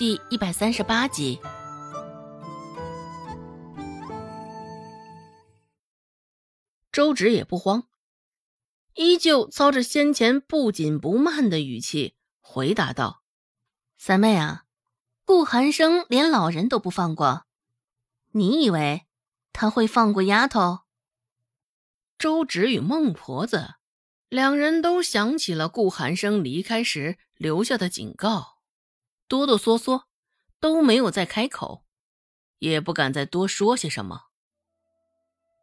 第一百三十八集。周芷也不慌，依旧操着先前不紧不慢的语气回答道：“三妹啊，顾寒生连老人都不放过，你以为他会放过丫头？”周芷与孟婆子两人都想起了顾寒生离开时留下的警告，哆哆嗦嗦都没有再开口，也不敢再多说些什么。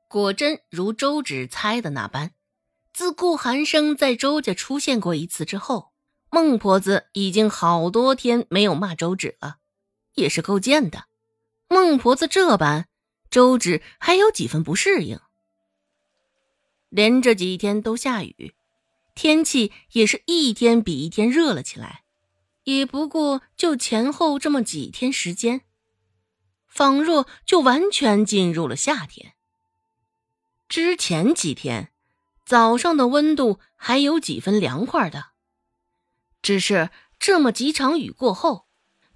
果真如周芷猜的那般，自顾寒生在周家出现过一次之后，孟婆子已经好多天没有骂周芷了，也是够贱的。孟婆子这般，周芷还有几分不适应。连着几天都下雨，天气也是一天比一天热了起来，也不过就前后这么几天时间，仿若就完全进入了夏天。之前几天，早上的温度还有几分凉快的，只是这么几场雨过后，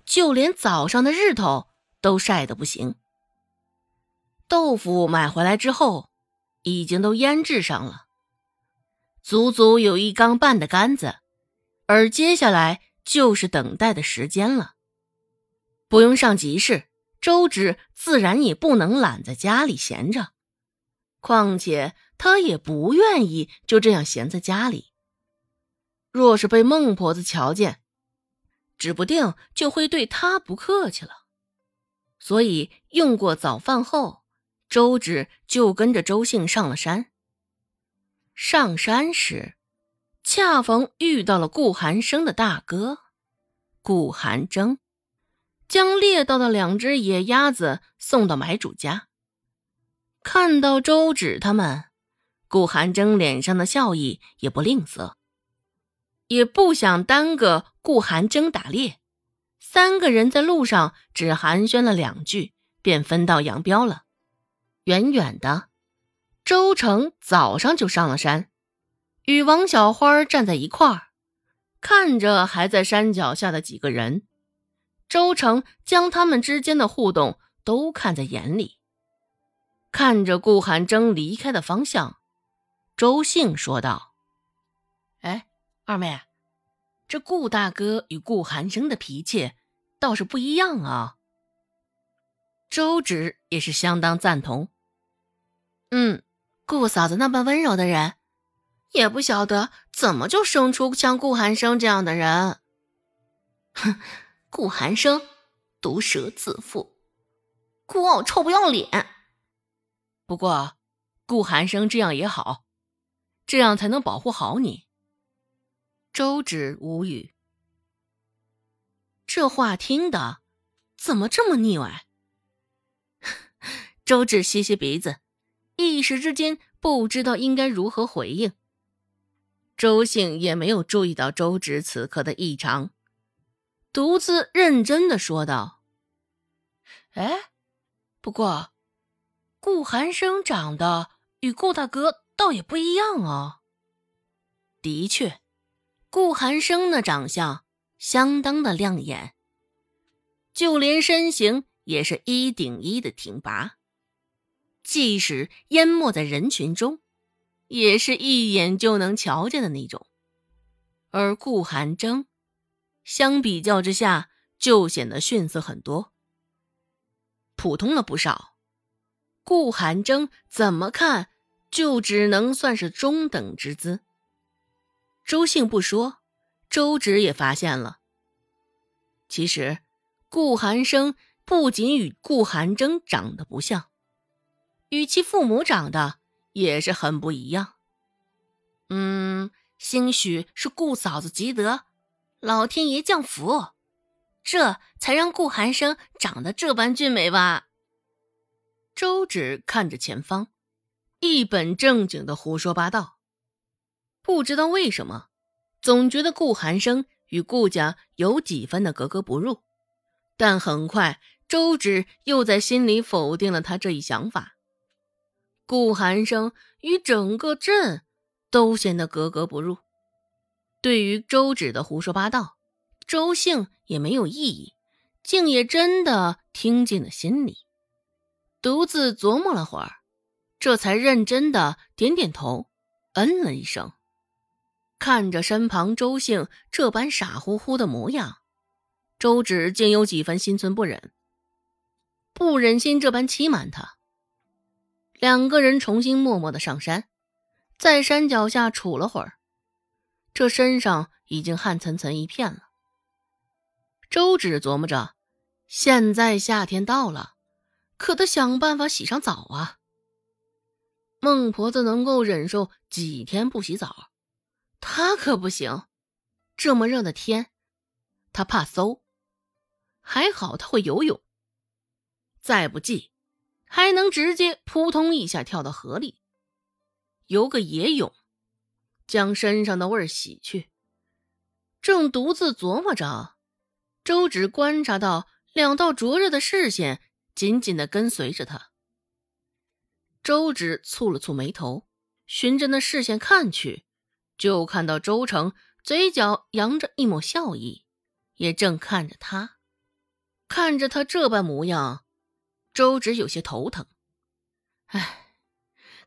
就连早上的日头都晒得不行。豆腐买回来之后，已经都腌制上了，足足有一缸半的干子，而接下来就是等待的时间了。不用上集市，周芷自然也不能懒在家里闲着。况且他也不愿意就这样闲在家里。若是被孟婆子瞧见，指不定就会对他不客气了。所以用过早饭后，周芷就跟着周姓上了山。上山时，恰逢遇到了顾寒生的大哥顾寒征，将猎到的两只野鸭子送到买主家。看到周芷他们，顾寒征脸上的笑意也不吝啬，也不想耽搁顾寒征打猎。三个人在路上只寒暄了两句，便分道扬镳了。远远的，周成早上就上了山，与王小花站在一块儿，看着还在山脚下的几个人。周成将他们之间的互动都看在眼里。看着顾寒征离开的方向，周兴说道：“哎，二妹，这顾大哥与顾寒生的脾气倒是不一样啊。”周芷也是相当赞同。嗯，顾嫂子那般温柔的人，也不晓得怎么就生出像顾寒生这样的人。哼，顾寒生毒舌自负，孤傲臭不要脸。不过，顾寒生这样也好，这样才能保护好你。周芷无语，这话听的怎么这么腻歪？周芷吸吸鼻子，一时之间不知道应该如何回应。周兴也没有注意到周芷此刻的异常，独自认真的说道：“哎，不过。”顾寒生长得与顾大哥倒也不一样哦。的确，顾寒生的长相相当的亮眼，就连身形也是一顶一的挺拔，即使淹没在人群中，也是一眼就能瞧见的那种。而顾寒征，相比较之下就显得逊色很多，普通了不少。顾寒征怎么看，就只能算是中等之资。周兴不说，周芷也发现了。其实，顾寒生不仅与顾寒征长得不像，与其父母长得也是很不一样。嗯，兴许是顾嫂子积德，老天爷降福，这才让顾寒生长得这般俊美吧。周芷看着前方，一本正经的胡说八道。不知道为什么，总觉得顾寒生与顾家有几分的格格不入。但很快，周芷又在心里否定了他这一想法。顾寒生与整个镇都显得格格不入。对于周芷的胡说八道，周兴也没有异议，竟也真的听进了心里，独自琢磨了会儿，这才认真的点点头，嗯了一声。看着身旁周姓这般傻乎乎的模样，周芷竟有几分心存不忍，不忍心这般欺瞒他。两个人重新默默的上山，在山脚下杵了会儿，这身上已经汗涔涔一片了。周芷琢磨着，现在夏天到了，可得想办法洗上澡啊。孟婆子能够忍受几天不洗澡，她可不行。这么热的天，她怕馊。还好她会游泳，再不济，还能直接扑通一下跳到河里，游个野泳，将身上的味儿洗去。正独自琢磨着。周芷观察到两道灼热的视线紧紧的跟随着他。周芷蹙了蹙眉头，循着那视线看去，就看到周成嘴角扬着一抹笑意，也正看着他。看着他这般模样，周芷有些头疼。唉，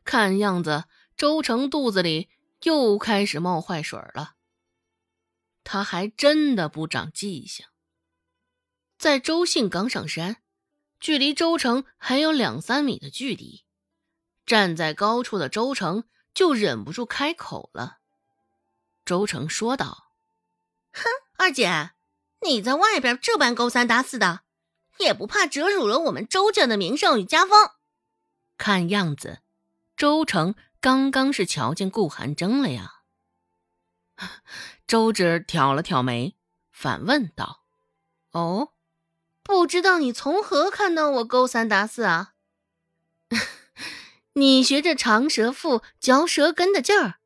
看样子周成肚子里又开始冒坏水了。他还真的不长记性。在周信刚上山，距离周成还有两三米的距离，站在高处的周成就忍不住开口了。周成说道：“哼，二姐，你在外边这般勾三搭四的，也不怕折辱了我们周家的名声与家风？看样子，周成刚刚是瞧见顾寒征了呀。”周芷挑了挑眉，反问道：“哦？”不知道你从何看到我勾三搭四啊？你学着长舌妇嚼舌根的劲儿，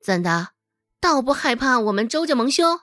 怎的，倒不害怕我们周家蒙羞？